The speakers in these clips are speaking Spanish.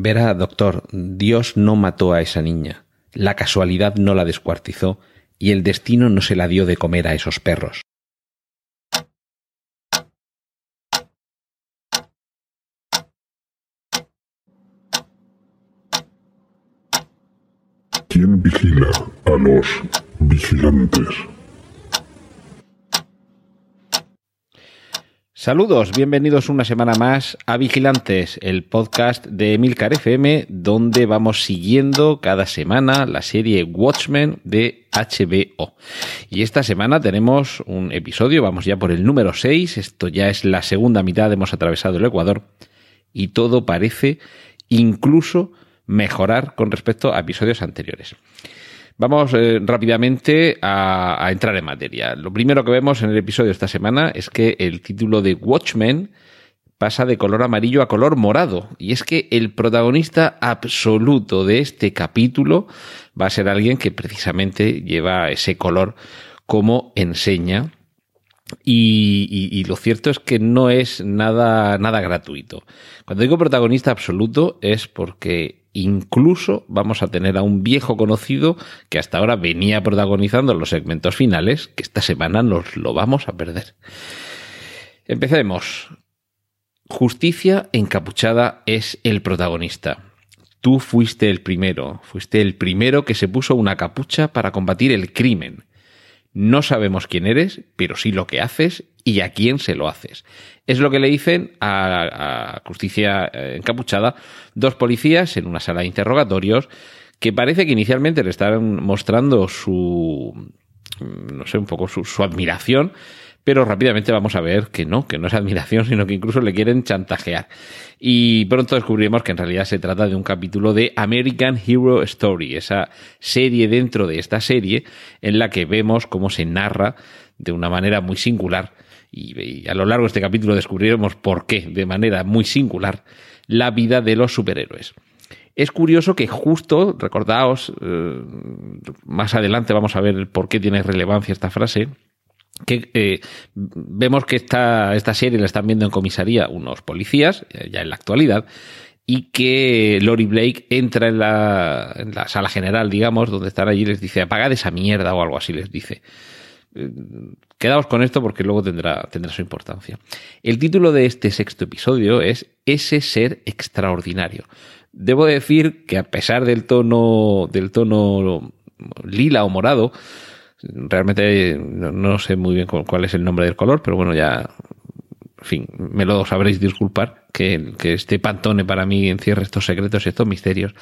Verá, doctor, Dios no mató a esa niña, la casualidad no la descuartizó y el destino no se la dio de comer a esos perros. ¿Quién vigila a los vigilantes? Saludos, bienvenidos una semana más a Vigilantes, el podcast de Emilcar FM, donde vamos siguiendo cada semana la serie Watchmen de HBO. Y esta semana tenemos un episodio, vamos ya por el número 6, esto ya es la segunda mitad, hemos atravesado el Ecuador, y todo parece incluso mejorar con respecto a episodios anteriores. Vamos eh, rápidamente a, entrar en materia. Lo primero que vemos en el episodio esta semana es que el título de Watchmen pasa de color amarillo a color morado. Y es que el protagonista absoluto de este capítulo va a ser alguien que precisamente lleva ese color como enseña. Y, y, y, lo cierto es que no es nada, nada gratuito. Cuando digo protagonista absoluto es porque incluso vamos a tener a un viejo conocido que hasta ahora venía protagonizando los segmentos finales, que esta semana nos lo vamos a perder. Empecemos. Justicia encapuchada es el protagonista. Tú fuiste el primero, fuiste el primero que se puso una capucha para combatir el crimen. No sabemos quién eres, pero sí lo que haces y a quién se lo haces. Es lo que le dicen a, Justicia Encapuchada dos policías en una sala de interrogatorios que parece que inicialmente le están mostrando su, no sé, un poco su, su admiración, pero rápidamente vamos a ver que no, que no es admiración, sino que incluso le quieren chantajear. Y pronto descubriremos que en realidad se trata de un capítulo de American Hero Story, esa serie dentro de esta serie en la que vemos cómo se narra de una manera muy singular y, a lo largo de este capítulo descubriremos por qué, de manera muy singular, la vida de los superhéroes. Es curioso que justo, recordaos, eh, más adelante vamos a ver por qué tiene relevancia esta frase, que eh, vemos que esta, esta serie la están viendo en comisaría unos policías, eh, ya en la actualidad, y que Lori Blake entra en la, sala general, digamos, donde están allí y les dice, apagad esa mierda o algo así les dice. Quedaos con esto porque luego tendrá, su importancia. El título de este sexto episodio es Ese ser extraordinario. Debo decir que a pesar del tono, del tono lila o morado, realmente no, sé muy bien cuál es el nombre del color, pero bueno, ya, en fin, me lo sabréis disculpar que este pantone para mí encierre estos secretos y estos misterios,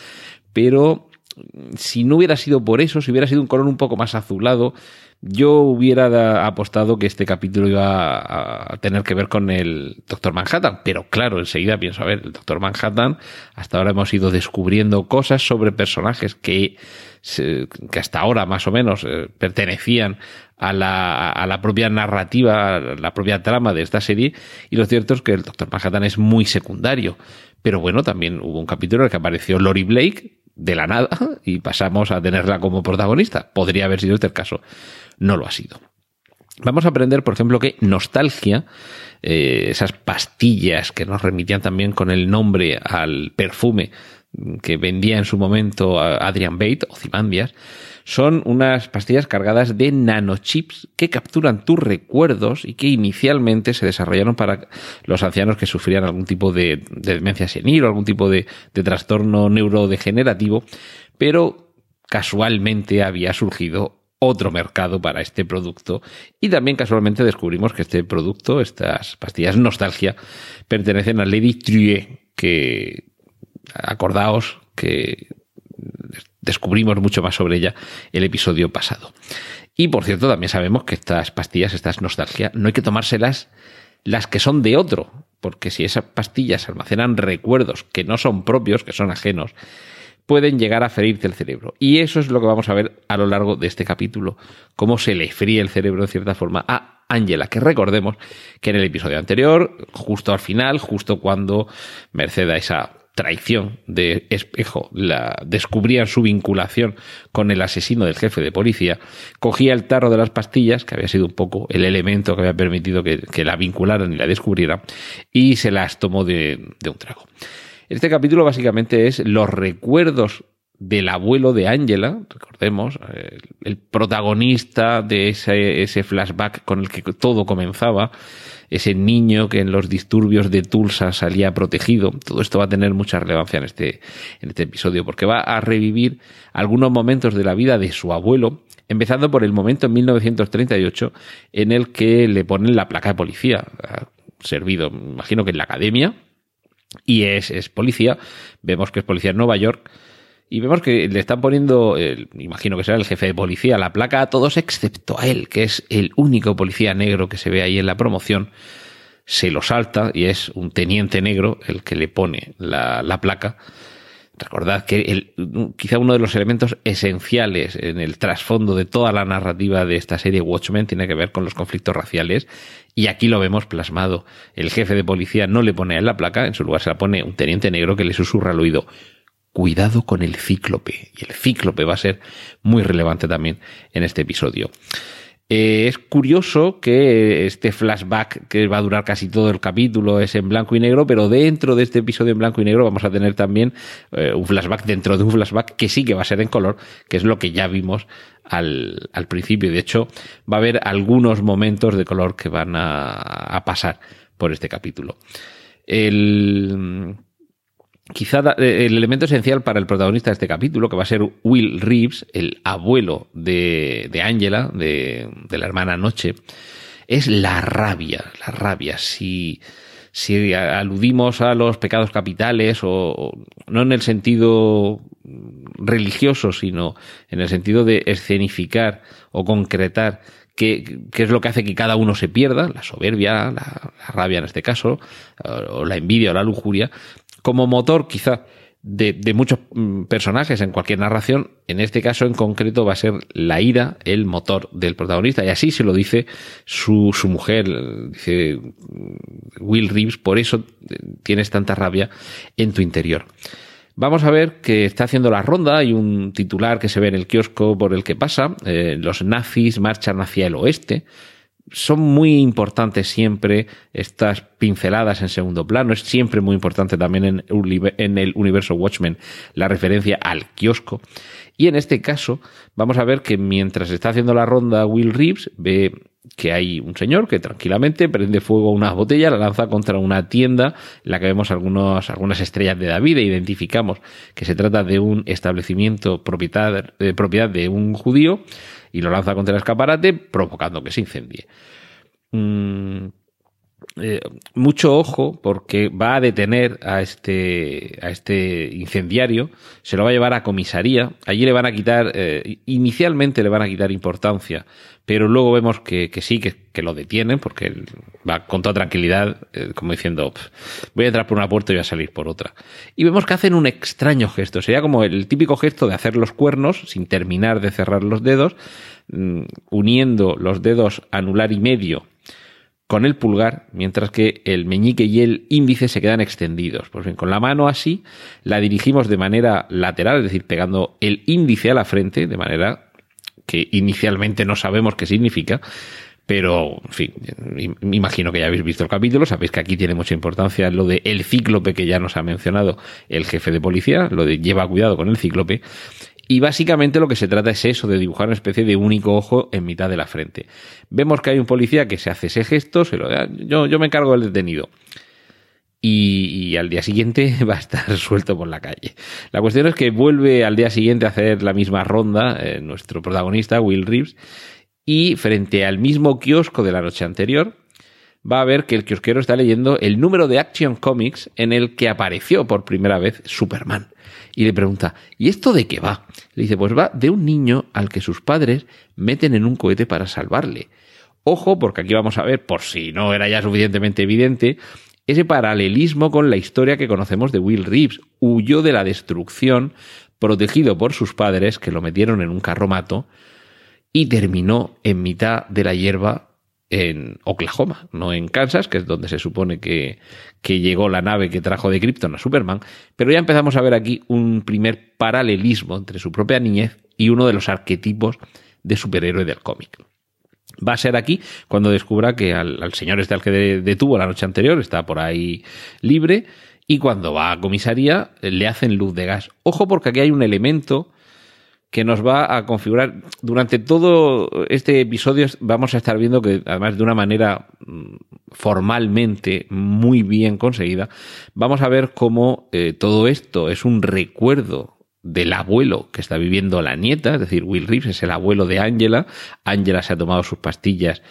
pero si no hubiera sido por eso, si hubiera sido un color un poco más azulado, yo hubiera apostado que este capítulo iba a tener que ver con el Doctor Manhattan, pero claro, enseguida pienso, a ver, el Doctor Manhattan, hasta ahora hemos ido descubriendo cosas sobre personajes que, que hasta ahora más o menos eh, pertenecían a la, a la propia narrativa, a la propia trama de esta serie, y lo cierto es que el Doctor Manhattan es muy secundario. Pero bueno, también hubo un capítulo en el que apareció Lori Blake, de la nada y pasamos a tenerla como protagonista. Podría haber sido este el caso. No lo ha sido. Vamos a aprender, por ejemplo, que nostalgia, eh, esas pastillas que nos remitían también con el nombre al perfume que vendía en su momento Adrian Bate o Zimandias, son unas pastillas cargadas de nanochips que capturan tus recuerdos y que inicialmente se desarrollaron para los ancianos que sufrían algún tipo de, de demencia senil o algún tipo de trastorno neurodegenerativo, pero casualmente había surgido otro mercado para este producto y también casualmente descubrimos que este producto, estas pastillas nostalgia, pertenecen a Lady Trier, que acordaos que descubrimos mucho más sobre ella el episodio pasado. Y por cierto, también sabemos que estas pastillas, estas nostalgia, no hay que tomárselas las que son de otro, porque si esas pastillas almacenan recuerdos que no son propios, que son ajenos, pueden llegar a ferirte el cerebro. Y eso es lo que vamos a ver a lo largo de este capítulo, cómo se le fríe el cerebro de cierta forma a Angela, que recordemos que en el episodio anterior, justo al final, justo cuando merced a esa traición de Espejo, la, descubrían su vinculación con el asesino del jefe de policía, cogía el tarro de las pastillas, que había sido un poco el elemento que había permitido que, la vincularan y la descubrieran, y se las tomó de, de un trago. Este capítulo básicamente es los recuerdos del abuelo de Angela, recordemos, el, protagonista de ese, ese, flashback con el que todo comenzaba, ese niño que en los disturbios de Tulsa salía protegido. Todo esto va a tener mucha relevancia en este, en este episodio porque va a revivir algunos momentos de la vida de su abuelo, empezando por el momento en 1938 en el que le ponen la placa de policía. Servido, imagino que en la academia, y es, es policía. Vemos que es policía en Nueva York. Y vemos que le están poniendo, imagino que será el jefe de policía, la placa a todos excepto a él, que es el único policía negro que se ve ahí en la promoción. Se lo salta y es un teniente negro el que le pone la, la placa. Recordad que el, quizá uno de los elementos esenciales en el trasfondo de toda la narrativa de esta serie Watchmen tiene que ver con los conflictos raciales y aquí lo vemos plasmado. El jefe de policía no le pone a la placa, en su lugar se la pone un teniente negro que le susurra al oído cuidado con el cíclope. Y el cíclope va a ser muy relevante también en este episodio. Eh, es curioso que este flashback, que va a durar casi todo el capítulo, es en blanco y negro, pero dentro de este episodio en blanco y negro vamos a tener también eh, un flashback dentro de un flashback que sí que va a ser en color, que es lo que ya vimos al, principio. De hecho, va a haber algunos momentos de color que van a, a pasar por este capítulo. El, quizá eh, el elemento esencial para el protagonista de este capítulo, que va a ser Will Reeves, el abuelo de, de Angela, de, de, la hermana Noche, es la rabia, la rabia. Si, si aludimos a los pecados capitales, o no en el sentido religioso, sino en el sentido de escenificar o concretar qué, es lo que hace que cada uno se pierda, la soberbia, la, rabia en este caso, o la envidia o la lujuria, como motor quizá de, muchos mm, personajes en cualquier narración, en este caso en concreto va a ser la ira el motor del protagonista. Y así se lo dice su, su mujer, dice Will Reeves, por eso eh, tienes tanta rabia en tu interior. Vamos a ver que está haciendo la ronda, hay un titular que se ve en el kiosco por el que pasa, eh, los nazis marchan hacia el oeste, son muy importantes siempre estas pinceladas en segundo plano. Es siempre muy importante también en, en, el universo Watchmen la referencia al kiosco. Y en este caso vamos a ver que mientras está haciendo la ronda Will Reeves ve que hay un señor que tranquilamente prende fuego a una botella, la lanza contra una tienda en la que vemos algunos, algunas estrellas de David e identificamos que se trata de un establecimiento propiedad, de, propiedad de un judío y lo lanza contra el escaparate provocando que se incendie. Mm, eh, mucho ojo porque va a detener a este, a este incendiario, se lo va a llevar a comisaría, allí le van a quitar, eh, inicialmente le van a quitar importancia, pero luego vemos que, sí, que, que, lo detienen porque va con toda tranquilidad, eh, como diciendo, voy a entrar por una puerta y voy a salir por otra. Y vemos que hacen un extraño gesto, sería como el típico gesto de hacer los cuernos sin terminar de cerrar los dedos, mm, uniendo los dedos anular y medio con el pulgar, mientras que el meñique y el índice se quedan extendidos. Pues bien, con la mano así la dirigimos de manera lateral, es decir, pegando el índice a la frente, de manera que inicialmente no sabemos qué significa, pero, en fin, me imagino que ya habéis visto el capítulo, sabéis que aquí tiene mucha importancia lo de el cíclope que ya nos ha mencionado el jefe de policía, lo de lleva cuidado con el cíclope, y básicamente lo que se trata es eso, de dibujar una especie de único ojo en mitad de la frente. Vemos que hay un policía que se hace ese gesto, se lo, yo, yo me encargo del detenido. Y, y, al día siguiente va a estar suelto por la calle. La cuestión es que vuelve al día siguiente a hacer la misma ronda eh, nuestro protagonista, Will Reeves, y frente al mismo kiosco de la noche anterior, va a ver que el kiosquero está leyendo el número de Action Comics en el que apareció por primera vez Superman y le pregunta, ¿y esto de qué va? Le dice, pues va de un niño al que sus padres meten en un cohete para salvarle. Ojo, porque aquí vamos a ver, por si no era ya suficientemente evidente, ese paralelismo con la historia que conocemos de Will Reeves. Huyó de la destrucción, protegido por sus padres, que lo metieron en un carromato, y terminó en mitad de la hierba en Oklahoma, no en Kansas, que es donde se supone que, que llegó la nave que trajo de Krypton a Superman, pero ya empezamos a ver aquí un primer paralelismo entre su propia niñez y uno de los arquetipos de superhéroe del cómic. Va a ser aquí cuando descubra que al, señor este al que detuvo la noche anterior está por ahí libre y cuando va a comisaría le hacen luz de gas. Ojo porque aquí hay un elemento que nos va a configurar. Durante todo este episodio vamos a estar viendo que además de una manera mm, formalmente muy bien conseguida vamos a ver cómo eh, todo esto es un recuerdo del abuelo que está viviendo la nieta, es decir, Will Reeves es el abuelo de Angela. Angela se ha tomado sus pastillas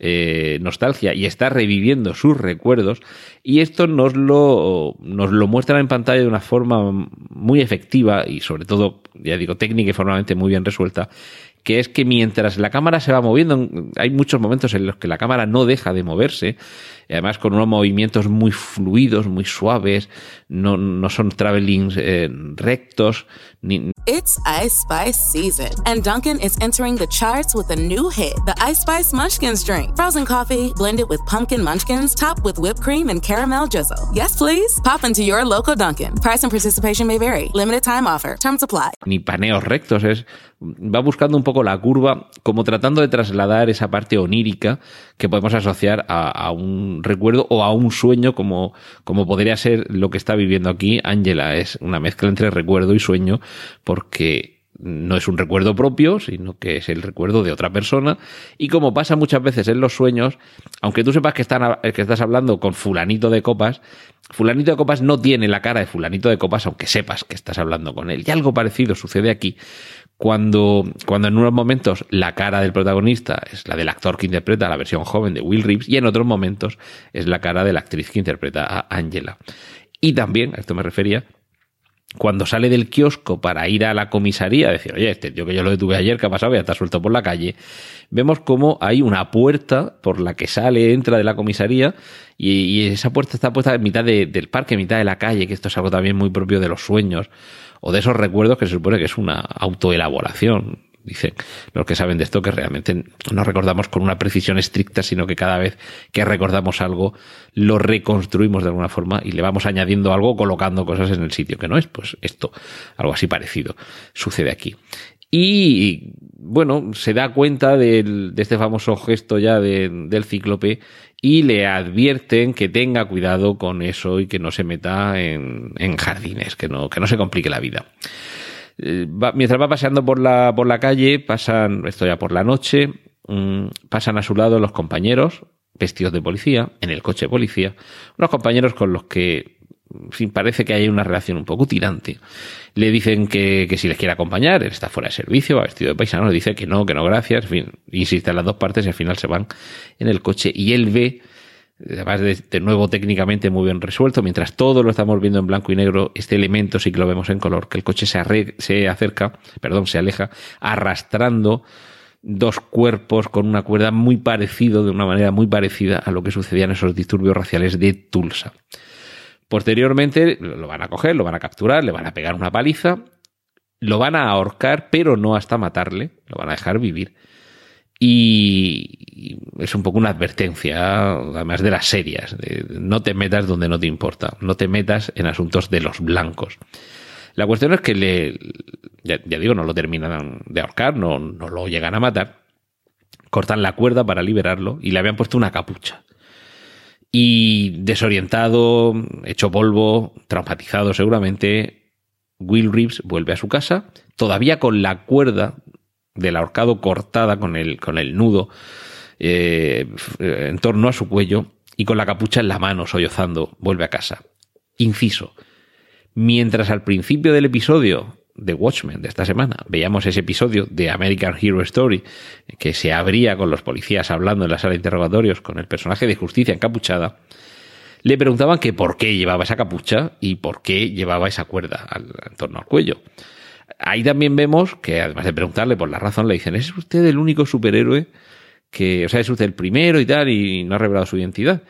eh, nostalgia y está reviviendo sus recuerdos. Y esto nos lo, nos lo muestran en pantalla de una forma muy efectiva y sobre todo, ya digo, técnica y formalmente muy bien resuelta, que es que mientras la cámara se va moviendo, hay muchos momentos en los que la cámara no deja de moverse, además con unos movimientos muy fluidos, muy suaves, no, no son travelings eh, rectos. Ni... It's Ice Spice season, and Duncan is entering the charts with a new hit, the Ice Spice Munchkins drink. Frozen coffee blended with pumpkin munchkins, topped with whipped cream and caramel drizzle. Yes, please. Pop into your local Duncan. Price and participation may vary. Limited time offer. Terms apply. Ni paneos rectos, es va buscando un poco la curva, como tratando de trasladar esa parte onírica que podemos asociar a, un recuerdo o a un sueño como, como podría ser lo que está viviendo aquí Angela. Es una mezcla entre recuerdo y sueño porque no es un recuerdo propio, sino que es el recuerdo de otra persona. Y como pasa muchas veces en los sueños, aunque tú sepas que, están, que estás hablando con fulanito de copas, fulanito de copas no tiene la cara de fulanito de copas, aunque sepas que estás hablando con él. Y algo parecido sucede aquí cuando, cuando en unos momentos la cara del protagonista es la del actor que interpreta la versión joven de Will Reeves y en otros momentos es la cara de la actriz que interpreta a Angela. Y también, a esto me refería, cuando sale del kiosco para ir a la comisaría, decir, oye, este tío que yo lo detuve ayer, que ha pasado? Ya está suelto por la calle. Vemos como hay una puerta por la que sale, entra de la comisaría, y, esa puerta está puesta en mitad del parque, en mitad de la calle, que esto es algo también muy propio de los sueños o de esos recuerdos que se supone que es una autoelaboración. Dicen los que saben de esto que realmente no recordamos con una precisión estricta, sino que cada vez que recordamos algo lo reconstruimos de alguna forma y le vamos añadiendo algo, colocando cosas en el sitio que no es. Pues esto, algo así parecido, sucede aquí. Y bueno, se da cuenta de este famoso gesto ya del cíclope y le advierten que tenga cuidado con eso y que no se meta en, jardines, que no, que no se complique la vida. Eh, mientras va paseando por la, por la calle, pasan, esto ya por la noche, mm, pasan a su lado los compañeros vestidos de policía, en el coche de policía, unos compañeros con los que fin, parece que hay una relación un poco tirante. Le dicen que, que, si les quiere acompañar, él está fuera de servicio, va vestido de paisano, le dice que no, que no, gracias, en fin, insisten las dos partes y al final se van en el coche y él ve, además de, de nuevo técnicamente muy bien resuelto, mientras todo lo estamos viendo en blanco y negro, este elemento sí que lo vemos en color, que el coche se, se acerca, perdón, se aleja, arrastrando dos cuerpos con una cuerda muy parecido, de una manera muy parecida a lo que sucedía en esos disturbios raciales de Tulsa. Posteriormente lo van a coger, lo van a capturar, le van a pegar una paliza, lo van a ahorcar, pero no hasta matarle, lo van a dejar vivir. Y es un poco una advertencia, además de las serias, no te metas donde no te importa, no te metas en asuntos de los blancos. La cuestión es que le, ya, digo, no lo terminan de ahorcar, no lo llegan a matar, cortan la cuerda para liberarlo y le habían puesto una capucha. Y desorientado, hecho polvo, traumatizado seguramente, Will Reeves vuelve a su casa, todavía con la cuerda del ahorcado cortada con el, con el nudo eh, en torno a su cuello y con la capucha en la mano, sollozando, vuelve a casa. Inciso. Mientras al principio del episodio de Watchmen de esta semana. Veíamos ese episodio de American Hero Story que se abría con los policías hablando en la sala de interrogatorios con el personaje de justicia encapuchada. Le preguntaban que por qué llevaba esa capucha y por qué llevaba esa cuerda al, en torno al cuello. Ahí también vemos que, además de preguntarle por la razón, le dicen, ¿es usted el único superhéroe que, o sea, es usted el primero y tal, y no ha revelado su identidad?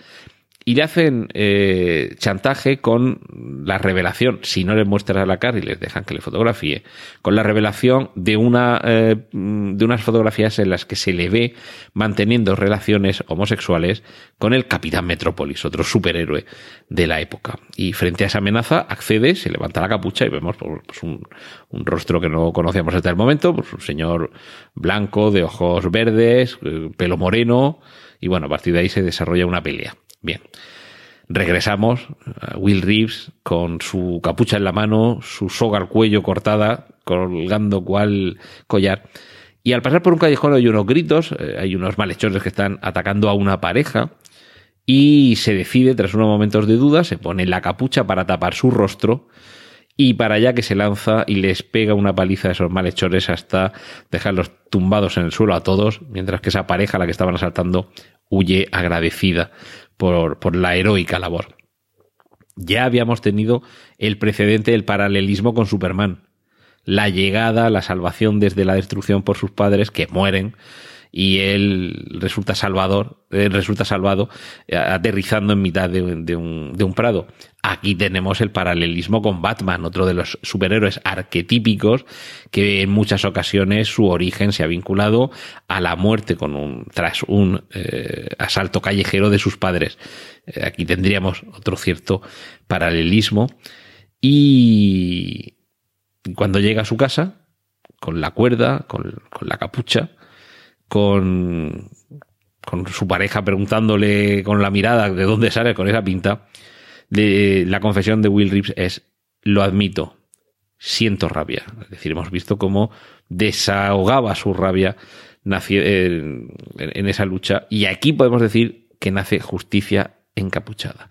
Y le hacen eh, chantaje con la revelación, si no les muestran la cara y les dejan que le fotografíe, con la revelación de, una, eh, de unas fotografías en las que se le ve manteniendo relaciones homosexuales con el Capitán Metrópolis, otro superhéroe de la época. Y frente a esa amenaza accede, se levanta la capucha y vemos pues, un, un, rostro que no conocíamos hasta el momento, pues un señor blanco, de ojos verdes, eh, pelo moreno, y bueno, a partir de ahí se desarrolla una pelea. Bien. Regresamos a Will Reeves con su capucha en la mano, su soga al cuello cortada, colgando cual collar. Y al pasar por un callejón hay unos gritos, eh, hay unos malhechores que están atacando a una pareja y se decide, tras unos momentos de duda, se pone la capucha para tapar su rostro y para allá que se lanza y les pega una paliza a esos malhechores hasta dejarlos tumbados en el suelo a todos, mientras que esa pareja a la que estaban asaltando huye agradecida por, por la heroica labor. Ya habíamos tenido el precedente del paralelismo con Superman. La llegada, la salvación desde la destrucción por sus padres que mueren y él resulta salvador, resulta salvado eh, aterrizando en mitad de, un, prado. Aquí tenemos el paralelismo con Batman, otro de los superhéroes arquetípicos que en muchas ocasiones su origen se ha vinculado a la muerte con un, tras un eh, asalto callejero de sus padres. Eh, aquí tendríamos otro cierto paralelismo y cuando llega a su casa, con la cuerda, con la capucha, con, con su pareja preguntándole con la mirada de dónde sale con esa pinta, de, la confesión de Will Reeves es, lo admito, siento rabia. Es decir, hemos visto cómo desahogaba su rabia en, en esa lucha y aquí podemos decir que nace justicia encapuchada.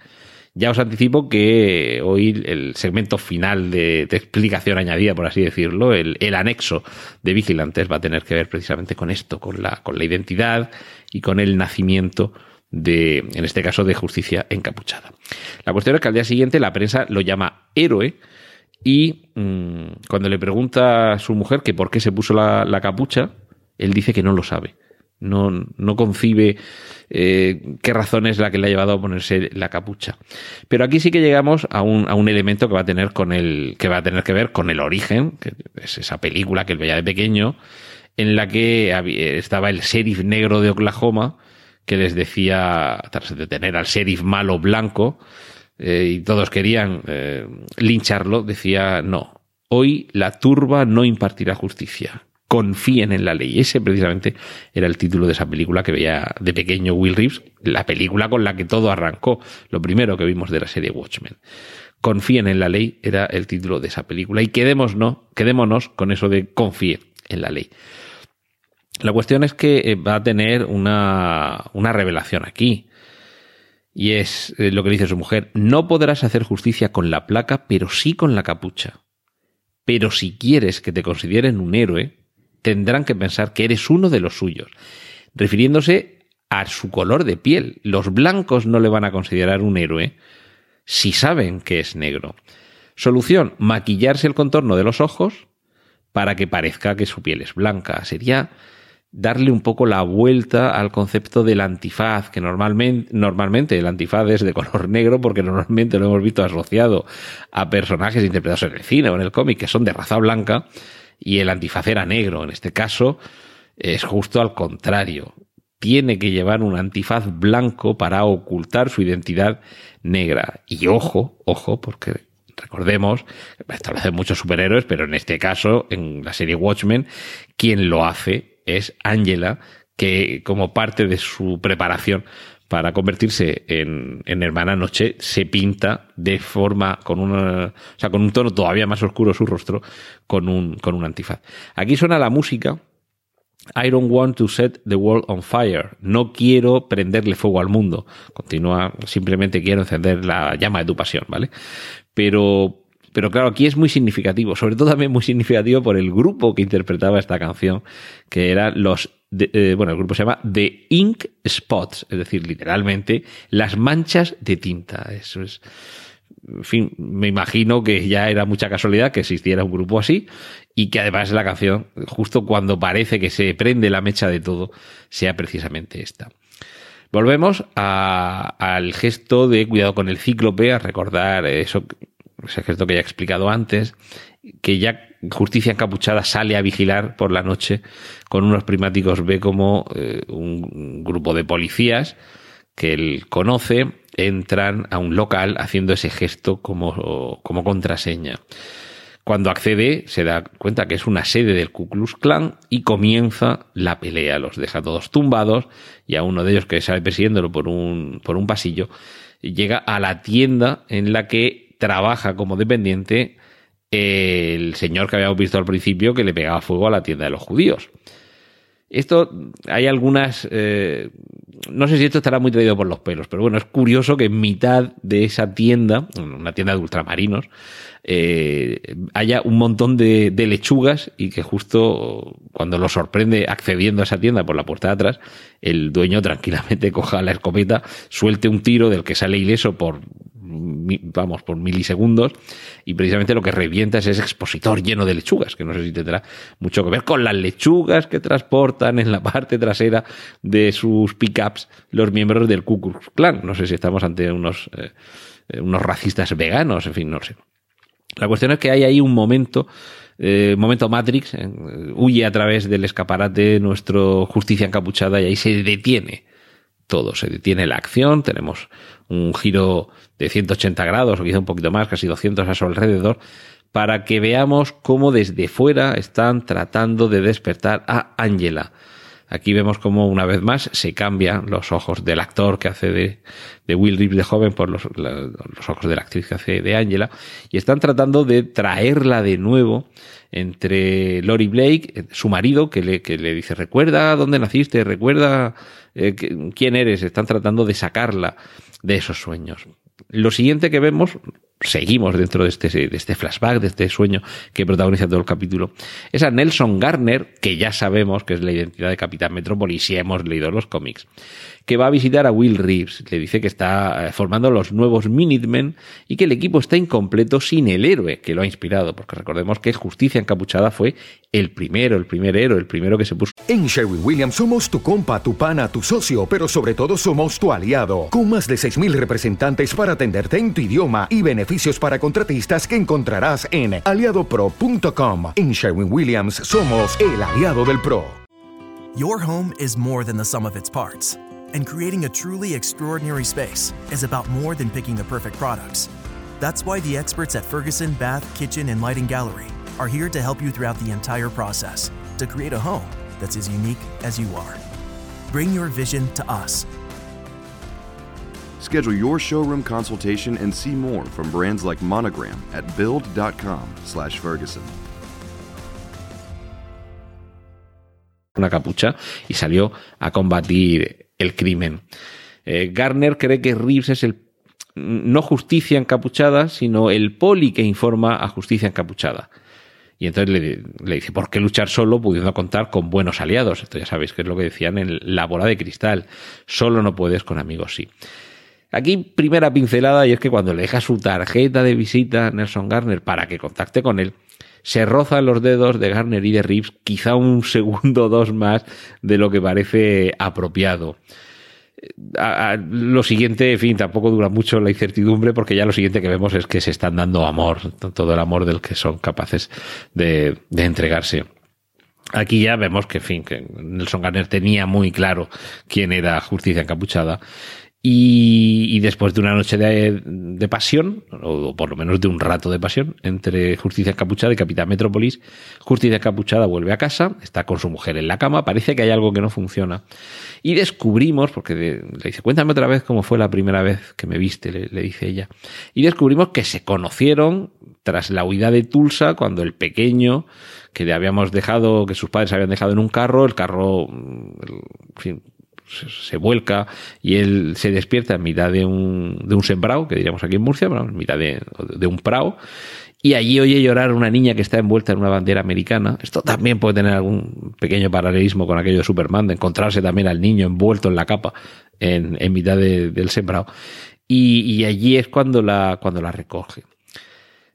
Ya os anticipo que hoy el segmento final de, explicación añadida, por así decirlo, el, anexo de Vigilantes va a tener que ver precisamente con esto, con la, con la identidad y con el nacimiento de, en este caso, de justicia encapuchada. La cuestión es que al día siguiente la prensa lo llama héroe y mm, cuando le pregunta a su mujer que por qué se puso la, la capucha, él dice que no lo sabe no, no concibe eh, qué razón es la que le ha llevado a ponerse la capucha. Pero aquí sí que llegamos a un, a un elemento que va a tener con el, que va a tener que ver con el origen, que es esa película que él veía de pequeño, en la que estaba el sheriff negro de Oklahoma, que les decía, tras detener al sheriff malo blanco, eh, y todos querían eh, lincharlo, decía, no, hoy la turba no impartirá justicia confíen en la ley. Ese precisamente era el título de esa película que veía de pequeño Will Reeves, la película con la que todo arrancó, lo primero que vimos de la serie Watchmen. Confíen en la ley era el título de esa película y quedémonos, quedémonos con eso de confíe en la ley. La cuestión es que eh, va a tener una, una revelación aquí. Y es eh, lo que dice su mujer, no podrás hacer justicia con la placa, pero sí con la capucha. Pero si quieres que te consideren un héroe, tendrán que pensar que eres uno de los suyos, refiriéndose a su color de piel. Los blancos no le van a considerar un héroe si saben que es negro. Solución, maquillarse el contorno de los ojos para que parezca que su piel es blanca. Sería darle un poco la vuelta al concepto del antifaz, que normalmente, el antifaz es de color negro porque normalmente lo hemos visto asociado a personajes interpretados en el cine o en el cómic que son de raza blanca y el antifaz era negro. En este caso es justo al contrario. Tiene que llevar un antifaz blanco para ocultar su identidad negra. Y ojo, ojo, porque recordemos, esto muchos superhéroes, pero en este caso, en la serie Watchmen, quien lo hace es Angela, que como parte de su preparación para convertirse en, Hermana Noche, se pinta de forma, con una, o sea, con un tono todavía más oscuro su rostro, con un, con un antifaz. Aquí suena la música. I don't want to set the world on fire. No quiero prenderle fuego al mundo. Continúa, simplemente quiero encender la llama de tu pasión, ¿vale? Pero pero claro, aquí es muy significativo, sobre todo también muy significativo por el grupo que interpretaba esta canción, que eran los eh, bueno, el grupo se llama The Ink Spots, es decir, literalmente las manchas de tinta. Eso es. En fin, me imagino que ya era mucha casualidad que existiera un grupo así y que además la canción, justo cuando parece que se prende la mecha de todo, sea precisamente esta. Volvemos al gesto de cuidado con el cíclope, a recordar eso, ese gesto que ya he explicado antes, que ya Justicia Encapuchada sale a vigilar por la noche con unos primáticos, ve como eh, un grupo de policías que él conoce entran a un local haciendo ese gesto como, como contraseña. Cuando accede, se da cuenta que es una sede del Ku Klux Klan y comienza la pelea. Los deja todos tumbados y a uno de ellos que sale persiguiéndolo por un, por un pasillo llega a la tienda en la que trabaja como dependiente el señor que habíamos visto al principio que le pegaba fuego a la tienda de los judíos. Esto hay algunas eh, no sé si esto estará muy traído por los pelos, pero bueno, es curioso que en mitad de esa tienda, una tienda de ultramarinos, eh, haya un montón de, lechugas y que justo cuando lo sorprende accediendo a esa tienda por la puerta de atrás, el dueño tranquilamente coja la escopeta, suelte un tiro del que sale ileso por vamos, por milisegundos, y precisamente lo que revienta es ese expositor lleno de lechugas, que no sé si tendrá mucho que ver con las lechugas que transportan en la parte trasera de sus pickups los miembros del Ku Klux Klan. No sé si estamos ante unos, eh, unos racistas veganos, en fin, no sé. La cuestión es que hay ahí un momento eh, momento Matrix, eh, huye a través del escaparate nuestro justicia encapuchada y ahí se detiene todo, se detiene la acción, tenemos un giro de 180 grados o quizá un poquito más, casi 200 a su alrededor, para que veamos cómo desde fuera están tratando de despertar a Angela. Aquí vemos cómo una vez más se cambian los ojos del actor que hace de, de Will Reeves de joven por los, los, ojos de la actriz que hace de Angela y están tratando de traerla de nuevo entre Lori Blake, su marido, que le, que le dice recuerda dónde naciste, recuerda eh, quién eres, están tratando de sacarla de esos sueños. Lo siguiente que vemos, seguimos dentro de este, de este flashback, de este sueño que protagoniza todo el capítulo, es a Nelson Garner, que ya sabemos que es la identidad de Capitán Metrópolis si hemos leído los cómics, que va a visitar a Will Reeves. Le dice que está eh, formando los nuevos Minutemen y que el equipo está incompleto sin el héroe que lo ha inspirado, porque recordemos que Justicia Encapuchada fue el primero, el primer héroe, el primero que se puso. En Sherwin Williams somos tu compa, tu pana, tu socio, pero sobre todo somos tu aliado, con más de 6.000 representantes para atenderte en tu idioma y beneficios para contratistas que encontrarás en aliadopro.com. En Sherwin Williams somos el aliado del PRO. Your home is more than the sum of its parts. And creating a truly extraordinary space is about more than picking the perfect products. That's why the experts at Ferguson Bath, Kitchen, and Lighting Gallery are here to help you throughout the entire process to create a home that's as unique as you are. Bring your vision to us. Schedule your showroom consultation and see more from brands like Monogram at build.com/ferguson. Una capucha y salió a combatir el crimen. Eh, Garner cree que Reeves es el no justicia encapuchada, sino el poli que informa a justicia encapuchada. Y entonces le, dice, ¿por qué luchar solo pudiendo contar con buenos aliados? Esto ya sabéis que es lo que decían en la bola de cristal. Solo no puedes con amigos, sí. Aquí primera pincelada y es que cuando le deja su tarjeta de visita a Nelson Garner para que contacte con él, se rozan los dedos de Garner y de Reeves quizá un segundo o dos más de lo que parece apropiado. Lo siguiente, en fin, tampoco dura mucho la incertidumbre porque ya lo siguiente que vemos es que se están dando amor, todo el amor del que son capaces de, de entregarse. Aquí ya vemos que, en fin, que Nelson Garner tenía muy claro quién era Justicia Encapuchada y, después de una noche de, pasión, o por lo menos de un rato de pasión, entre Justicia Encapuchada y Capitán Metrópolis, Justicia Encapuchada vuelve a casa, está con su mujer en la cama, parece que hay algo que no funciona. Y descubrimos, porque le dice, cuéntame otra vez cómo fue la primera vez que me viste, le, dice ella. Y descubrimos que se conocieron tras la huida de Tulsa, cuando el pequeño, que le habíamos dejado, que sus padres habían dejado en un carro, el carro, en fin, se vuelca y él se despierta en mitad de un, de un sembrado, que diríamos aquí en Murcia, pero en mitad de, de un prado, y allí oye llorar una niña que está envuelta en una bandera americana. Esto también puede tener algún pequeño paralelismo con aquello de Superman, de encontrarse también al niño envuelto en la capa en, en mitad de, del sembrado. Y, y, allí es cuando la, cuando la recoge.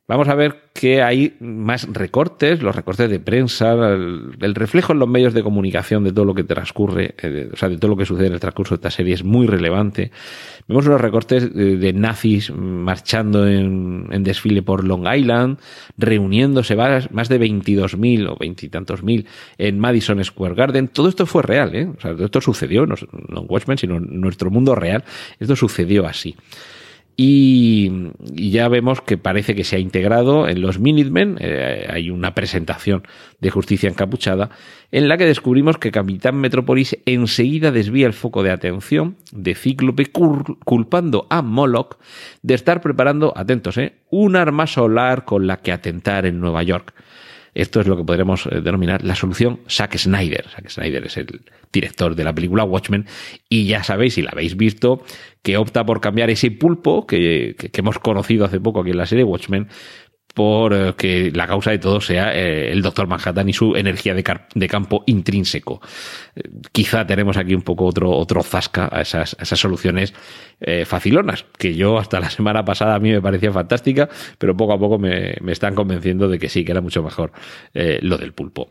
Vamos a ver que hay más recortes, los recortes de prensa, el, reflejo en los medios de comunicación de todo lo que transcurre, eh, o sea, de todo lo que sucede en el transcurso de esta serie es muy relevante. Vemos unos recortes de, nazis marchando en, desfile por Long Island, reuniéndose más de 22.000 o veintitantos mil en Madison Square Garden. Todo esto fue real, ¿eh? O sea, todo esto sucedió, no, no en Watchmen, sino en nuestro mundo real. Esto sucedió así. Y, ya vemos que parece que se ha integrado en los Minutemen. Eh, hay una presentación de justicia encapuchada en la que descubrimos que Capitán Metrópolis enseguida desvía el foco de atención de Cíclope culpando a Moloch de estar preparando, atentos, eh, un arma solar con la que atentar en Nueva York. Esto es lo que podremos eh, denominar la solución Zack Snyder. Zack Snyder es el director de la película Watchmen y ya sabéis, si la habéis visto, que opta por cambiar ese pulpo que, hemos conocido hace poco aquí en la serie Watchmen por eh, que la causa de todo sea eh, el Doctor Manhattan y su energía de, campo intrínseco. Eh, quizá tenemos aquí un poco otro, otro zasca a esas, soluciones facilonas, que yo hasta la semana pasada a mí me parecía fantástica, pero poco a poco me, están convenciendo de que sí, que era mucho mejor lo del pulpo.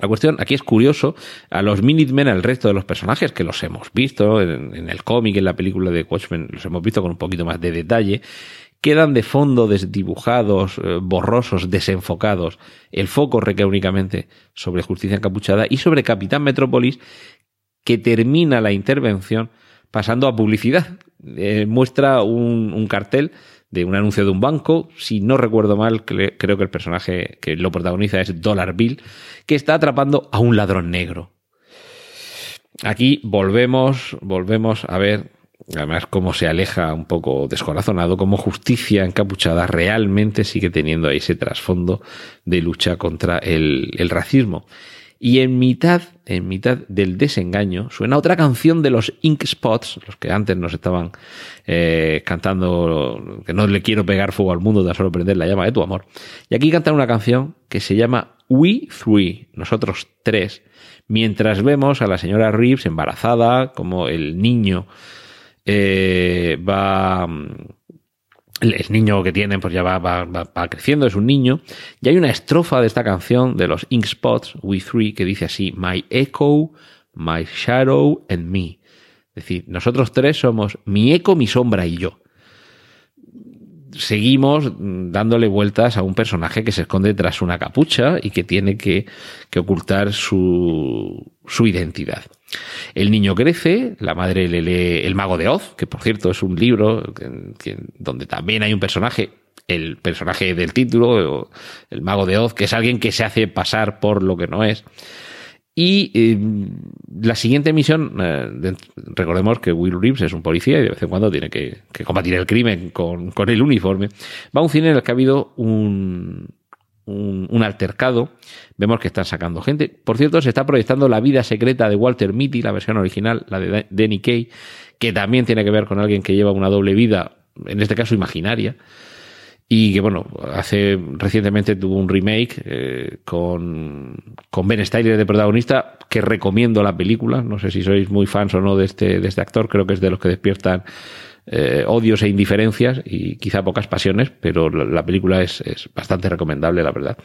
La cuestión aquí es curioso, a los Minutemen, al resto de los personajes que los hemos visto en el cómic, en la película de Watchmen, los hemos visto con un poquito más de detalle, quedan de fondo desdibujados, eh, borrosos, desenfocados. El foco recae únicamente sobre Justicia Encapuchada y sobre Capitán Metrópolis, que termina la intervención pasando a publicidad. Eh, muestra un, cartel de un anuncio de un banco, si no recuerdo mal, creo que el personaje que lo protagoniza es Dollar Bill, que está atrapando a un ladrón negro. Aquí volvemos, volvemos a ver además cómo se aleja un poco descorazonado, como justicia encapuchada realmente sigue teniendo ahí ese trasfondo de lucha contra el, racismo. Y en mitad, en mitad del desengaño, suena otra canción de los Ink Spots, los que antes nos estaban eh, cantando que no le quiero pegar fuego al mundo, de solo prender la llama de tu amor. Y aquí cantan una canción que se llama We Three, nosotros tres, mientras vemos a la señora Reeves embarazada, como el niño eh, va el niño que tienen pues ya va, creciendo, es un niño, y hay una estrofa de esta canción de los Ink Spots, We Three, que dice así, My Echo, My Shadow and Me. Es decir, nosotros tres somos mi eco, mi sombra y yo seguimos dándole vueltas a un personaje que se esconde tras una capucha y que tiene que, ocultar su, identidad. El niño crece, la madre le lee El mago de Oz, que por cierto es un libro donde también hay un personaje, el personaje del título, el mago de Oz, que es alguien que se hace pasar por lo que no es. Y eh, la siguiente misión, eh, recordemos que Will Reeves es un policía y de vez en cuando tiene que, combatir el crimen con, el uniforme. Va a un cine en el que ha habido un, un, altercado. Vemos que están sacando gente. Por cierto, se está proyectando La vida secreta de Walter Mitty, la versión original, la de Danny Kay, que también tiene que ver con alguien que lleva una doble vida, en este caso imaginaria y que bueno, hace recientemente tuvo un remake eh, con, con Ben Stiller de protagonista, que recomiendo la película, no sé si sois muy fans o no de este, de este actor, creo que es de los que despiertan eh, odios e indiferencias y quizá pocas pasiones, pero la, película es, es, bastante recomendable, la verdad.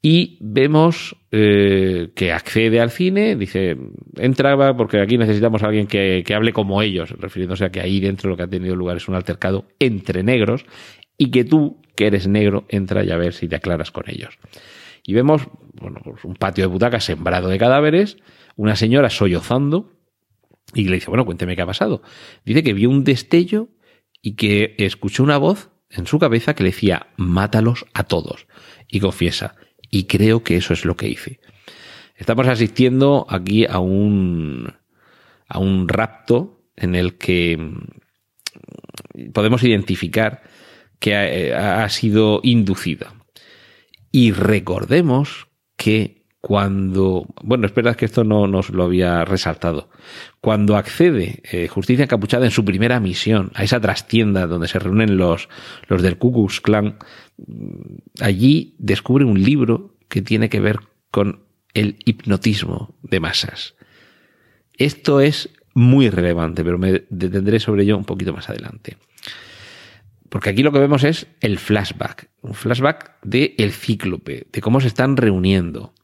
Y vemos eh, que accede al cine, dice, entraba porque aquí necesitamos a alguien que, que hable como ellos, refiriéndose a que ahí dentro lo que ha tenido lugar es un altercado entre negros y que tú, que eres negro, entra y a ver si te aclaras con ellos. Y vemos bueno, pues un patio de butacas sembrado de cadáveres, una señora sollozando y le dice, bueno, cuénteme qué ha pasado. Dice que vio un destello y que escuchó una voz en su cabeza que le decía, mátalos a todos. Y confiesa, y creo que eso es lo que hice. Estamos asistiendo aquí a un, a un rapto en el que podemos identificar que eh, ha, sido inducida. Y recordemos que cuando, bueno, esperad que esto no nos lo había resaltado, cuando accede eh, Justicia Encapuchada en su primera misión a esa trastienda donde se reúnen los, los del Ku Klux Klan, allí descubre un libro que tiene que ver con el hipnotismo de masas. Esto es muy relevante, pero me detendré sobre ello un poquito más adelante porque aquí lo que vemos es el flashback, un flashback de el cíclope, de cómo se están reuniendo.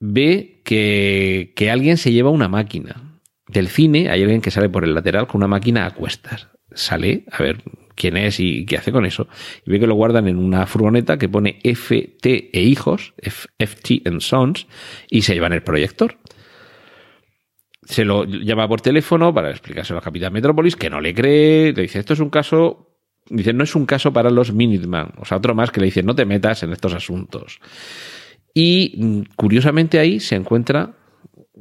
Ve que, que alguien se lleva una máquina. Del cine hay alguien que sale por el lateral con una máquina a cuestas. Sale a ver quién es y qué hace con eso. Y ve que lo guardan en una furgoneta que pone FT e hijos, FT and Sons, y se llevan el proyector se lo llama por teléfono para explicárselo a Capitán Metrópolis, que no le cree, le dice, esto es un caso, dice, no es un caso para los Minuteman, o sea, otro más que le dice, no te metas en estos asuntos. Y mm, curiosamente ahí se encuentra,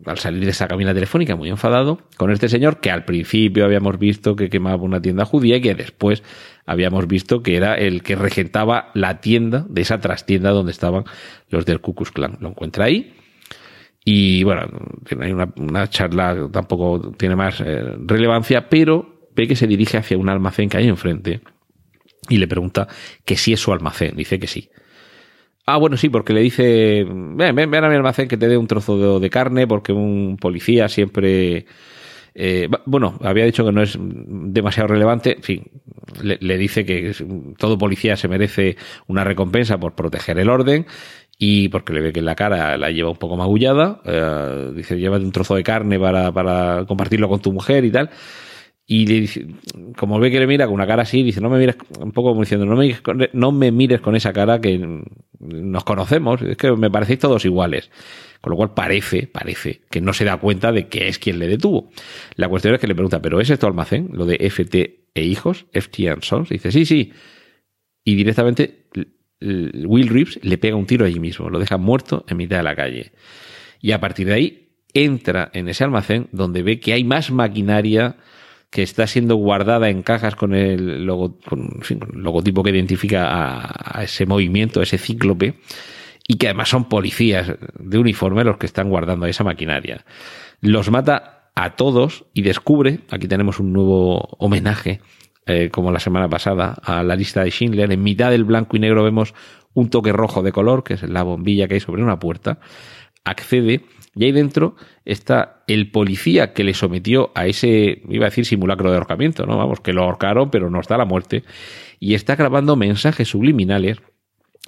al salir de esa cabina telefónica muy enfadado, con este señor que al principio habíamos visto que quemaba una tienda judía y que después habíamos visto que era el que regentaba la tienda de esa trastienda donde estaban los del Ku Klan. Lo encuentra ahí y bueno, hay una, charla, tampoco tiene más eh, relevancia, pero ve que se dirige hacia un almacén que hay enfrente y le pregunta que si es su almacén. Dice que sí. Ah, bueno, sí, porque le dice, ven, ven, a mi almacén que te dé un trozo de, carne, porque un policía siempre... Eh, bueno, había dicho que no es demasiado relevante, en fin, le, le dice que todo policía se merece una recompensa por proteger el orden y porque le ve que en la cara la lleva un poco magullada, eh, dice, lleva un trozo de carne para, para compartirlo con tu mujer y tal. Y le dice, como ve que le mira con una cara así, dice, no me mires, un poco como diciendo, no me, no me mires con esa cara que nos conocemos, es que me parecéis todos iguales. Con lo cual parece, parece que no se da cuenta de que es quien le detuvo. La cuestión es que le pregunta, ¿pero es esto almacén? Lo de FT e hijos, FT and Sons. dice, sí, sí. Y directamente Will Reeves le pega un tiro allí mismo, lo deja muerto en mitad de la calle. Y a partir de ahí entra en ese almacén donde ve que hay más maquinaria que está siendo guardada en cajas con el, logo, con, logotipo que identifica a, a, ese movimiento, a ese cíclope, y que además son policías de uniforme los que están guardando esa maquinaria. Los mata a todos y descubre, aquí tenemos un nuevo homenaje eh, como la semana pasada, a la lista de Schindler. En mitad del blanco y negro vemos un toque rojo de color, que es la bombilla que hay sobre una puerta. Accede y ahí dentro está el policía que le sometió a ese, iba a decir simulacro de ahorcamiento, ¿no? Vamos, que lo ahorcaron, pero no está la muerte. Y está grabando mensajes subliminales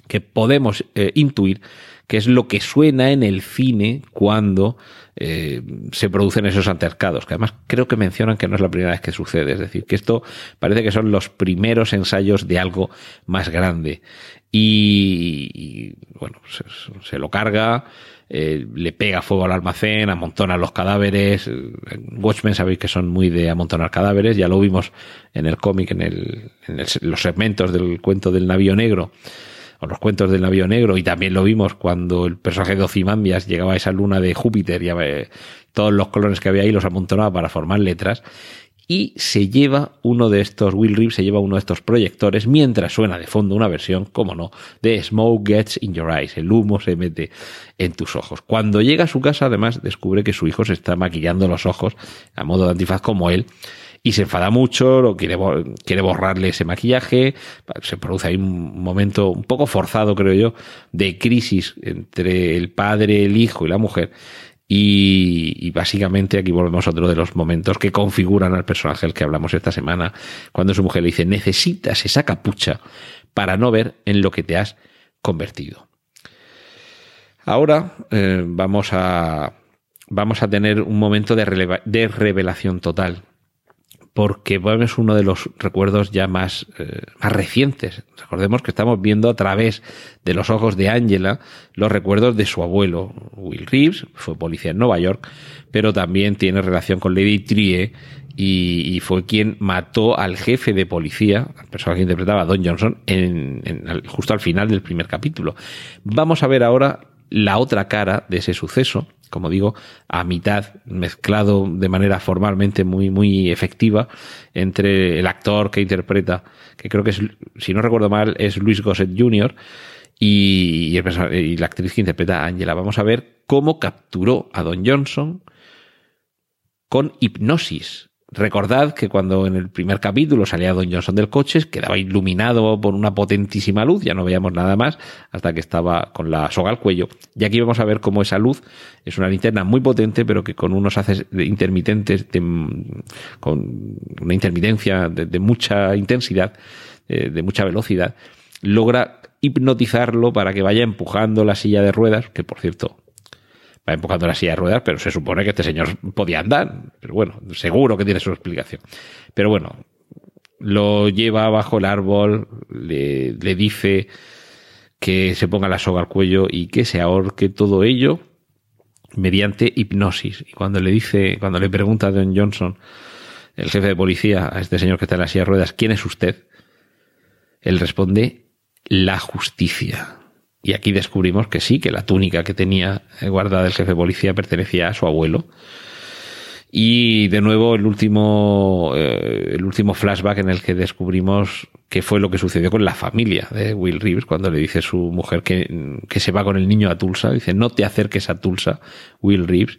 que podemos eh, intuir que es lo que suena en el cine cuando eh, se producen esos altercados, que además creo que mencionan que no es la primera vez que sucede, es decir, que esto parece que son los primeros ensayos de algo más grande. Y, bueno, se, lo carga, eh, le pega fuego al almacén, amontona los cadáveres. Watchmen sabéis que son muy de amontonar cadáveres, ya lo vimos en el cómic, en, el, en los segmentos del cuento del navío negro o los cuentos del navío negro, y también lo vimos cuando el personaje de Ozymandias llegaba a esa luna de Júpiter y todos los colores que había ahí los amontonaba para formar letras, y se lleva uno de estos, Will Reeves se lleva uno de estos proyectores mientras suena de fondo una versión, como no, de Smoke Gets in Your Eyes, el humo se mete en tus ojos. Cuando llega a su casa, además, descubre que su hijo se está maquillando los ojos a modo de antifaz como él, y se enfada mucho, lo quiere, quiere borrarle ese maquillaje, se produce ahí un momento un poco forzado, creo yo, de crisis entre el padre, el hijo y la mujer. Y, básicamente aquí volvemos a otro de los momentos que configuran al personaje del que hablamos esta semana, cuando su mujer le dice, necesitas esa capucha para no ver en lo que te has convertido. Ahora eh, vamos, a, vamos a tener un momento de, de revelación total porque es uno de los recuerdos ya más, eh, más recientes. Recordemos que estamos viendo a través de los ojos de Angela los recuerdos de su abuelo, Will Reeves, fue policía en Nueva York, pero también tiene relación con Lady Trie y, fue quien mató al jefe de policía, la persona que interpretaba a Don Johnson, en, justo al final del primer capítulo. Vamos a ver ahora la otra cara de ese suceso, como digo, a mitad, mezclado de manera formalmente muy, muy efectiva entre el actor que interpreta, que creo que es, si no recuerdo mal, es Luis Gossett Jr., y, y la actriz que interpreta a Angela. Vamos a ver cómo capturó a Don Johnson con hipnosis Recordad que cuando en el primer capítulo salía Don Johnson del coche, quedaba iluminado por una potentísima luz, ya no veíamos nada más hasta que estaba con la soga al cuello. Y aquí vamos a ver cómo esa luz es una linterna muy potente, pero que con unos haces intermitentes, con una intermitencia de, mucha intensidad, eh, de mucha velocidad, logra hipnotizarlo para que vaya empujando la silla de ruedas, que por cierto va empujando la silla de ruedas, pero se supone que este señor podía andar. Pero bueno, seguro que tiene su explicación. Pero bueno, lo lleva bajo el árbol, le, dice que se ponga la soga al cuello y que se ahorque todo ello mediante hipnosis. Y cuando le dice, cuando le pregunta a Don Johnson, el jefe de policía, a este señor que está en la silla de ruedas, ¿quién es usted? Él responde, la justicia. Y aquí descubrimos que sí, que la túnica que tenía guardada el jefe de policía pertenecía a su abuelo. Y de nuevo el último, eh, el último flashback en el que descubrimos qué fue lo que sucedió con la familia de Will Reeves cuando le dice a su mujer que, que se va con el niño a Tulsa. Dice, no te acerques a Tulsa, Will Reeves.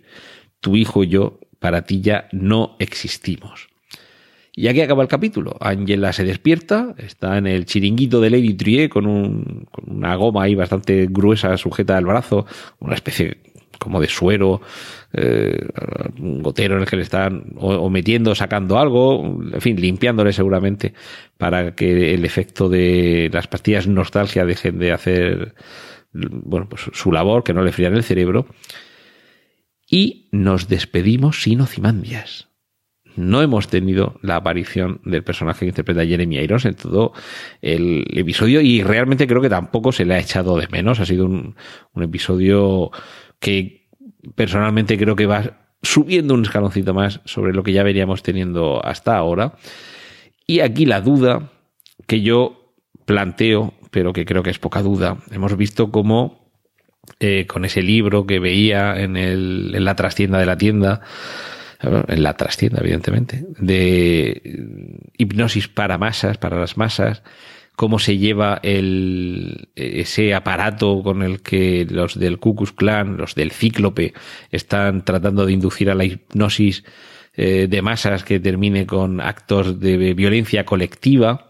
Tu hijo y yo, para ti ya no existimos. Y aquí acaba el capítulo. Angela se despierta, está en el chiringuito de Lady Trier con, un, con una goma ahí bastante gruesa sujeta al brazo, una especie como de suero, eh, un gotero en el que le están o, metiendo, sacando algo, en fin, limpiándole seguramente para que el efecto de las pastillas nostalgia dejen de hacer pues su labor, que no le frían el cerebro. Y nos despedimos sin ocimandias no hemos tenido la aparición del personaje que interpreta Jeremy Irons en todo el episodio y realmente creo que tampoco se le ha echado de menos. Ha sido un, episodio que personalmente creo que va subiendo un escaloncito más sobre lo que ya veníamos teniendo hasta ahora. Y aquí la duda que yo planteo, pero que creo que es poca duda, hemos visto cómo eh, con ese libro que veía en, el, en la trastienda de la tienda, en la trastienda, evidentemente, de hipnosis para masas, para las masas, cómo se lleva el, ese aparato con el que los del Ku Klux Klan, los del Cíclope, están tratando de inducir a la hipnosis eh, de masas que termine con actos de violencia colectiva.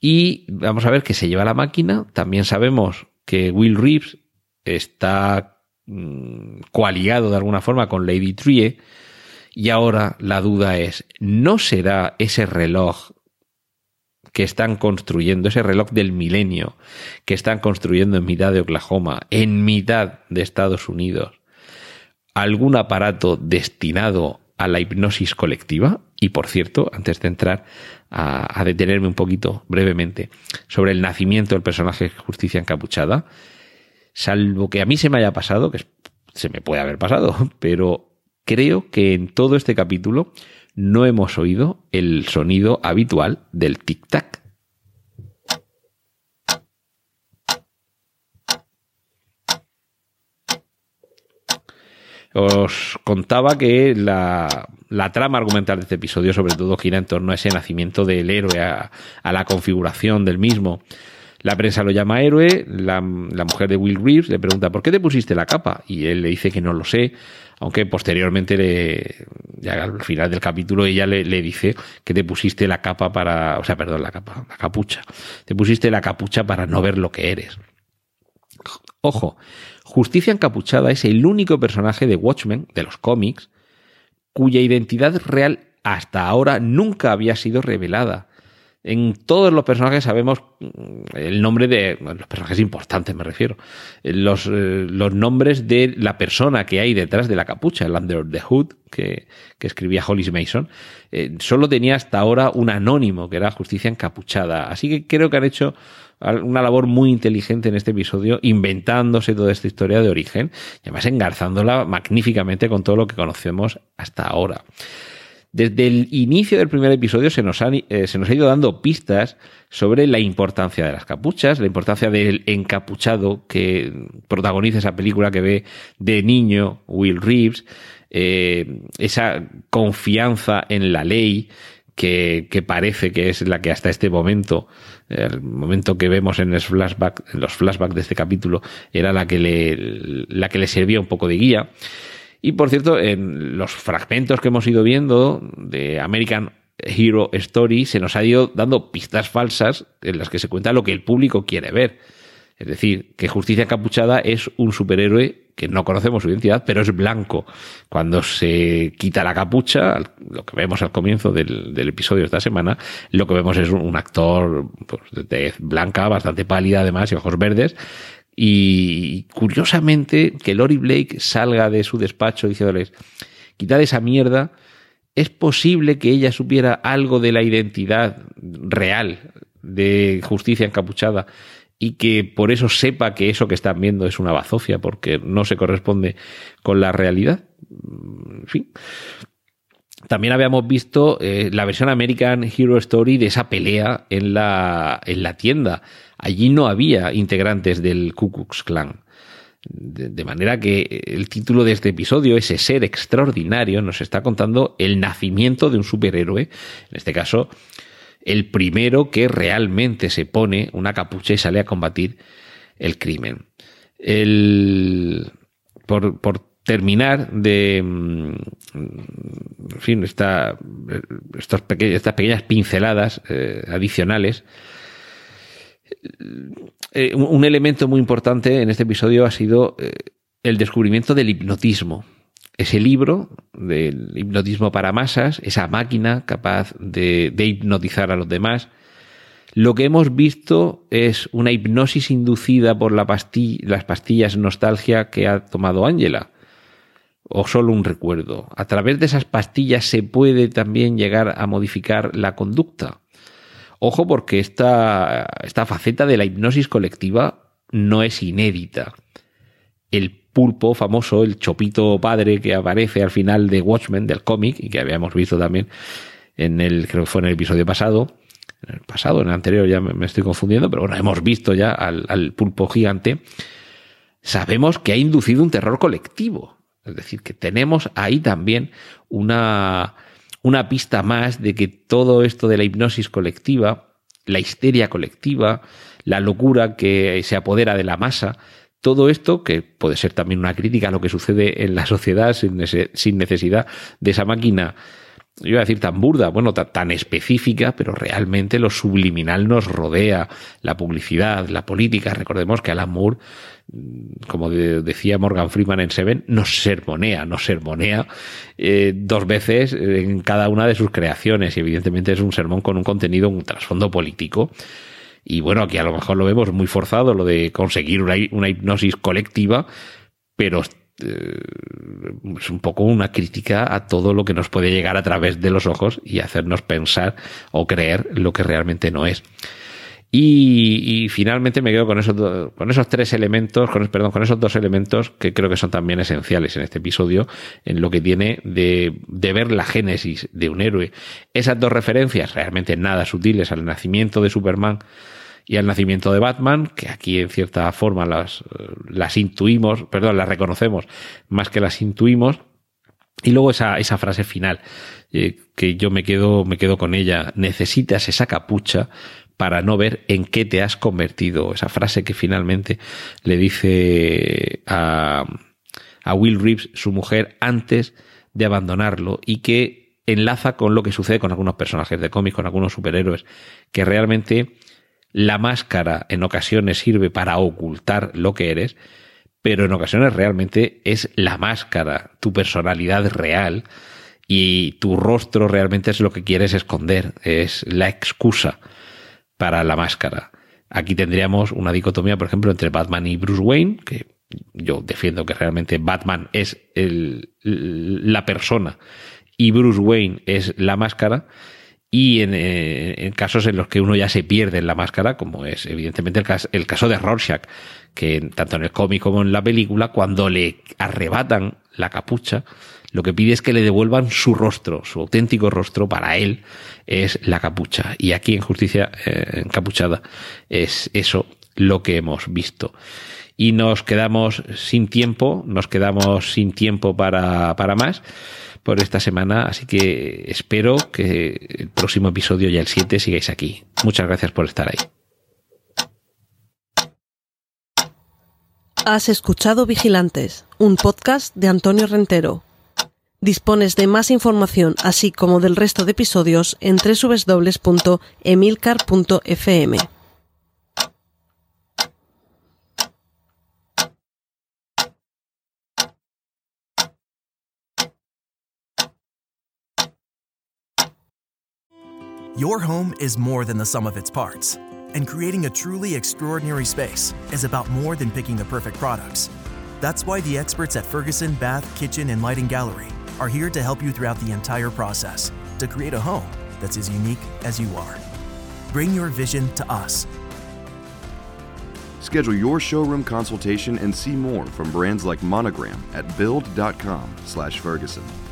Y vamos a ver que se lleva la máquina. También sabemos que Will Reeves está mm, coaligado de alguna forma con Lady Trie y ahora la duda es, ¿no será ese reloj que están construyendo, ese reloj del milenio que están construyendo en mitad de Oklahoma, en mitad de Estados Unidos, algún aparato destinado a la hipnosis colectiva? Y por cierto, antes de entrar a, detenerme un poquito brevemente sobre el nacimiento del personaje Justicia Encapuchada, salvo que a mí se me haya pasado, que se me puede haber pasado, pero creo que en todo este capítulo no hemos oído el sonido habitual del tic-tac. Os contaba que la, trama argumental de este episodio sobre todo gira en torno a ese nacimiento del héroe, a, la configuración del mismo. La prensa lo llama héroe, la, la, mujer de Will Reeves le pregunta ¿por qué te pusiste la capa? Y él le dice que no lo sé, aunque posteriormente, le, ya al final del capítulo, ella le, le, dice que te pusiste la capa para, o sea, perdón, la capa, la capucha. Te pusiste la capucha para no ver lo que eres. Ojo, Justicia Encapuchada es el único personaje de Watchmen, de los cómics, cuya identidad real hasta ahora nunca había sido revelada. En todos los personajes sabemos mm, el nombre de los personajes importantes, me refiero. Los, eh, los nombres de la persona que hay detrás de la capucha, el Under the Hood, que, que escribía Hollis Mason. Eh, solo tenía hasta ahora un anónimo, que era Justicia Encapuchada. Así que creo que han hecho una labor muy inteligente en este episodio, inventándose toda esta historia de origen y además engarzándola magníficamente con todo lo que conocemos hasta ahora. Desde el inicio del primer episodio se nos, eh, se nos ha ido dando pistas sobre la importancia de las capuchas, la importancia del encapuchado que protagoniza esa película que ve de niño Will Reeves, eh, esa confianza en la ley que, parece que es la que hasta este momento, el momento que vemos en, los flashbacks en los flashbacks de este capítulo, era la que le, la que le servía un poco de guía. Y por cierto, en los fragmentos que hemos ido viendo de American Hero Story se nos ha ido dando pistas falsas en las que se cuenta lo que el público quiere ver. Es decir, que Justicia Encapuchada es un superhéroe que no conocemos su identidad, pero es blanco. Cuando se quita la capucha, lo que vemos al comienzo del, episodio de esta semana, lo que vemos es un, actor pues, de blanca, bastante pálida además, y ojos verdes. Y curiosamente, que Lori Blake salga de su despacho diciéndoles, quitad esa mierda, es posible que ella supiera algo de la identidad real de justicia encapuchada y que por eso sepa que eso que están viendo es una bazofia porque no se corresponde con la realidad. En fin. También habíamos visto eh, la versión American Hero Story de esa pelea en la, en la tienda. Allí no había integrantes del Ku Klux Klan. De, manera que el título de este episodio, ese ser extraordinario, nos está contando el nacimiento de un superhéroe, en este caso, el primero que realmente se pone una capucha y sale a combatir el crimen. El, por, terminar de, mm, en fin, esta, estas pequeñas pinceladas eh, adicionales, eh, un elemento muy importante en este episodio ha sido eh, el descubrimiento del hipnotismo ese libro del hipnotismo para masas, esa máquina capaz de, hipnotizar a los demás, lo que hemos visto es una hipnosis inducida por la las pastillas nostalgia que ha tomado Ángela. O solo un recuerdo. A través de esas pastillas se puede también llegar a modificar la conducta. Ojo porque esta, esta faceta de la hipnosis colectiva no es inédita. El pulpo famoso, el chopito padre que aparece al final de Watchmen, del cómic, y que habíamos visto también en el, creo que fue en el episodio pasado, en el pasado, en el anterior ya me, estoy confundiendo, pero bueno, hemos visto ya al, pulpo gigante, sabemos que ha inducido un terror colectivo. Es decir, que tenemos ahí también una, una pista más de que todo esto de la hipnosis colectiva, la histeria colectiva, la locura que se apodera de la masa, todo esto, que puede ser también una crítica a lo que sucede en la sociedad sin, necesidad de esa máquina, yo iba a decir tan burda, bueno, tan, específica, pero realmente lo subliminal nos rodea, la publicidad, la política. Recordemos que Alan Moore, mm, como decía Morgan Freeman en Seven, nos sermonea, nos sermonea eh, dos veces en cada una de sus creaciones y evidentemente es un sermón con un contenido, un trasfondo político y bueno, aquí a lo mejor lo vemos muy forzado, lo de conseguir una, hipnosis colectiva, pero eh, es un poco una crítica a todo lo que nos puede llegar a través de los ojos y hacernos pensar o creer lo que realmente no es. Y, finalmente me quedo con esos, con esos tres elementos, con, perdón, con esos dos elementos que creo que son también esenciales en este episodio, en lo que tiene de, de ver la génesis de un héroe. Esas dos referencias, realmente nada sutiles al nacimiento de Superman, y al nacimiento de Batman, que aquí en cierta forma las, las intuimos, perdón, las reconocemos más que las intuimos. Y luego esa, esa frase final, eh, que yo me quedo, me quedo con ella, necesitas esa capucha para no ver en qué te has convertido. Esa frase que finalmente le dice a, a Will Reeves, su mujer, antes de abandonarlo y que enlaza con lo que sucede con algunos personajes de cómics, con algunos superhéroes, que realmente la máscara en ocasiones sirve para ocultar lo que eres, pero en ocasiones realmente es la máscara, tu personalidad real y tu rostro realmente es lo que quieres esconder, es la excusa para la máscara. Aquí tendríamos una dicotomía, por ejemplo, entre Batman y Bruce Wayne, que yo defiendo que realmente Batman es el, la persona y Bruce Wayne es la máscara, y eh, en, casos en los que uno ya se pierde en la máscara, como es evidentemente el caso, el caso de Rorschach, que tanto en el cómic como en la película, cuando le arrebatan la capucha, lo que pide es que le devuelvan su rostro, su auténtico rostro para él es la capucha. Y aquí en Justicia eh, Encapuchada es eso lo que hemos visto. Y nos quedamos sin tiempo, nos quedamos sin tiempo para, para más por esta semana, así que espero que el próximo episodio, ya el 7, sigáis aquí. Muchas gracias por estar ahí. Has escuchado Vigilantes, un podcast de Antonio Rentero. Dispones de más información, así como del resto de episodios, en www.emilcar.fm. Your home is more than the sum of its parts, and creating a truly extraordinary space is about more than picking the perfect products. That's why the experts at Ferguson Bath, Kitchen, and Lighting Gallery are here to help you throughout the entire process to create a home that's as unique as you are. Bring your vision to us. Schedule your showroom consultation and see more from brands like Monogram at build.com/ferguson.